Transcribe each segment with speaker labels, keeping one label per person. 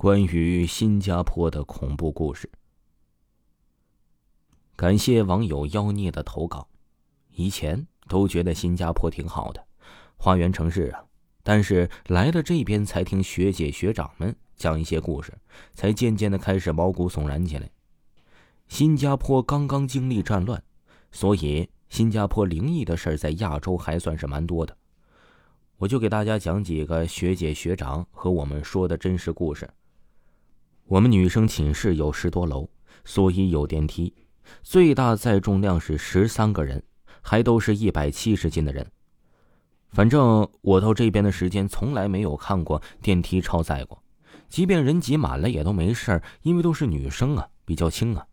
Speaker 1: 关于新加坡的恐怖故事。感谢网友妖孽的投稿。以前都觉得新加坡挺好的，花园城市啊。但是来了这边，才听学姐学长们讲一些故事，才渐渐的开始毛骨悚然起来。新加坡刚刚经历战乱，所以新加坡灵异的事儿在亚洲还算是蛮多的。我就给大家讲几个学姐学长和我们说的真实故事。我们女生寝室有十多楼，所以有电梯，最大载重量是十三个人，还都是一百七十斤的人。反正我到这边的时间从来没有看过电梯超载过，即便人挤满了也都没事因为都是女生啊，比较轻啊。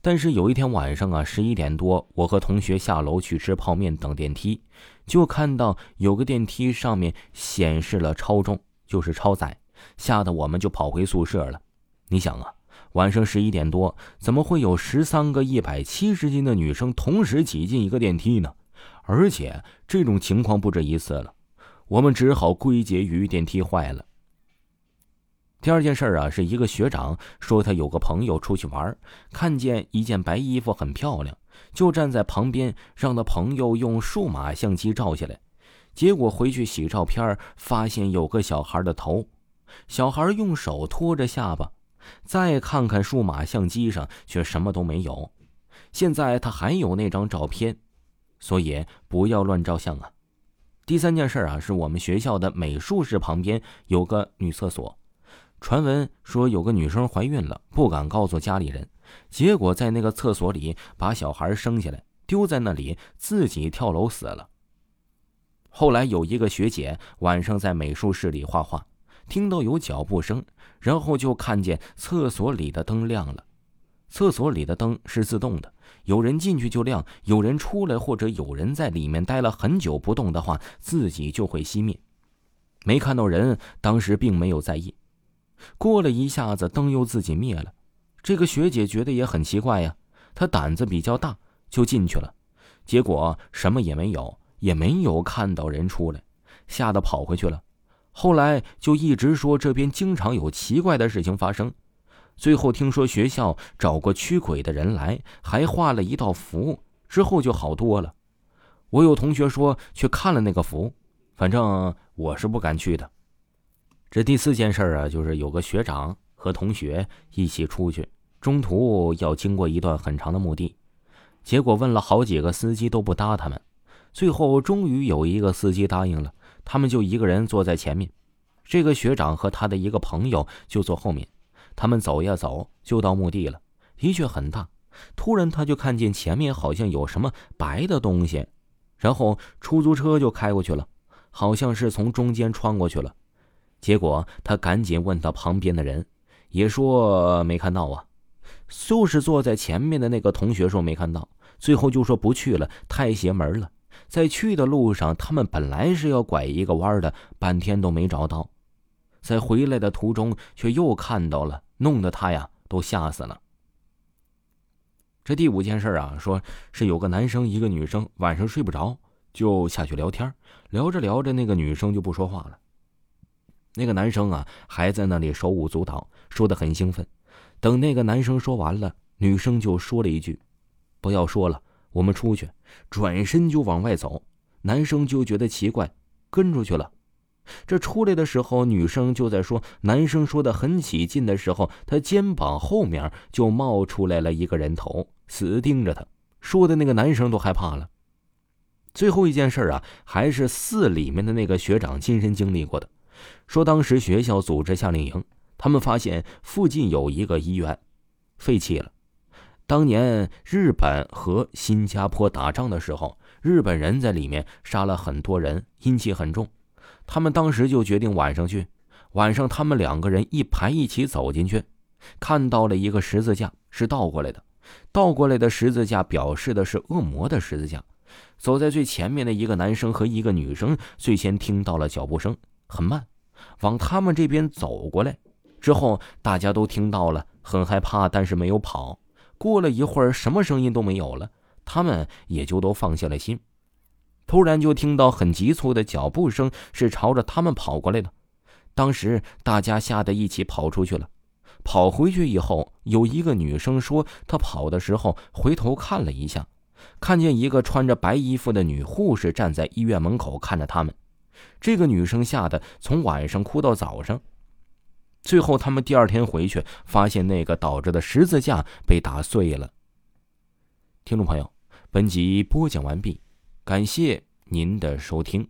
Speaker 1: 但是有一天晚上啊，十一点多，我和同学下楼去吃泡面等电梯，就看到有个电梯上面显示了超重，就是超载，吓得我们就跑回宿舍了。你想啊，晚上十一点多，怎么会有十三个一百七十斤的女生同时挤进一个电梯呢？而且这种情况不止一次了，我们只好归结于电梯坏了。第二件事啊，是一个学长说他有个朋友出去玩，看见一件白衣服很漂亮，就站在旁边让他朋友用数码相机照下来。结果回去洗照片，发现有个小孩的头，小孩用手托着下巴。再看看数码相机上，却什么都没有。现在他还有那张照片，所以不要乱照相啊。第三件事啊，是我们学校的美术室旁边有个女厕所，传闻说有个女生怀孕了，不敢告诉家里人，结果在那个厕所里把小孩生下来，丢在那里，自己跳楼死了。后来有一个学姐晚上在美术室里画画。听到有脚步声，然后就看见厕所里的灯亮了。厕所里的灯是自动的，有人进去就亮，有人出来或者有人在里面待了很久不动的话，自己就会熄灭。没看到人，当时并没有在意。过了一下子，灯又自己灭了。这个学姐觉得也很奇怪呀，她胆子比较大，就进去了。结果什么也没有，也没有看到人出来，吓得跑回去了。后来就一直说这边经常有奇怪的事情发生，最后听说学校找过驱鬼的人来，还画了一道符，之后就好多了。我有同学说去看了那个符，反正我是不敢去的。这第四件事啊，就是有个学长和同学一起出去，中途要经过一段很长的墓地，结果问了好几个司机都不搭他们，最后终于有一个司机答应了。他们就一个人坐在前面，这个学长和他的一个朋友就坐后面。他们走呀走，就到墓地了，的确很大。突然，他就看见前面好像有什么白的东西，然后出租车就开过去了，好像是从中间穿过去了。结果他赶紧问他旁边的人，也说没看到啊。就是坐在前面的那个同学说没看到，最后就说不去了，太邪门了。在去的路上，他们本来是要拐一个弯的，半天都没找到，在回来的途中却又看到了，弄得他呀都吓死了。这第五件事啊，说是有个男生一个女生晚上睡不着，就下去聊天，聊着聊着，那个女生就不说话了，那个男生啊还在那里手舞足蹈，说的很兴奋。等那个男生说完了，女生就说了一句：“不要说了。”我们出去，转身就往外走，男生就觉得奇怪，跟出去了。这出来的时候，女生就在说，男生说的很起劲的时候，他肩膀后面就冒出来了一个人头，死盯着他，说的那个男生都害怕了。最后一件事啊，还是寺里面的那个学长亲身经历过的，说当时学校组织夏令营，他们发现附近有一个医院，废弃了。当年日本和新加坡打仗的时候，日本人在里面杀了很多人，阴气很重。他们当时就决定晚上去。晚上，他们两个人一排一起走进去，看到了一个十字架，是倒过来的。倒过来的十字架表示的是恶魔的十字架。走在最前面的一个男生和一个女生最先听到了脚步声，很慢，往他们这边走过来。之后大家都听到了，很害怕，但是没有跑。过了一会儿，什么声音都没有了，他们也就都放下了心。突然就听到很急促的脚步声，是朝着他们跑过来的。当时大家吓得一起跑出去了。跑回去以后，有一个女生说，她跑的时候回头看了一下，看见一个穿着白衣服的女护士站在医院门口看着他们。这个女生吓得从晚上哭到早上。最后，他们第二天回去，发现那个倒着的十字架被打碎了。听众朋友，本集播讲完毕，感谢您的收听。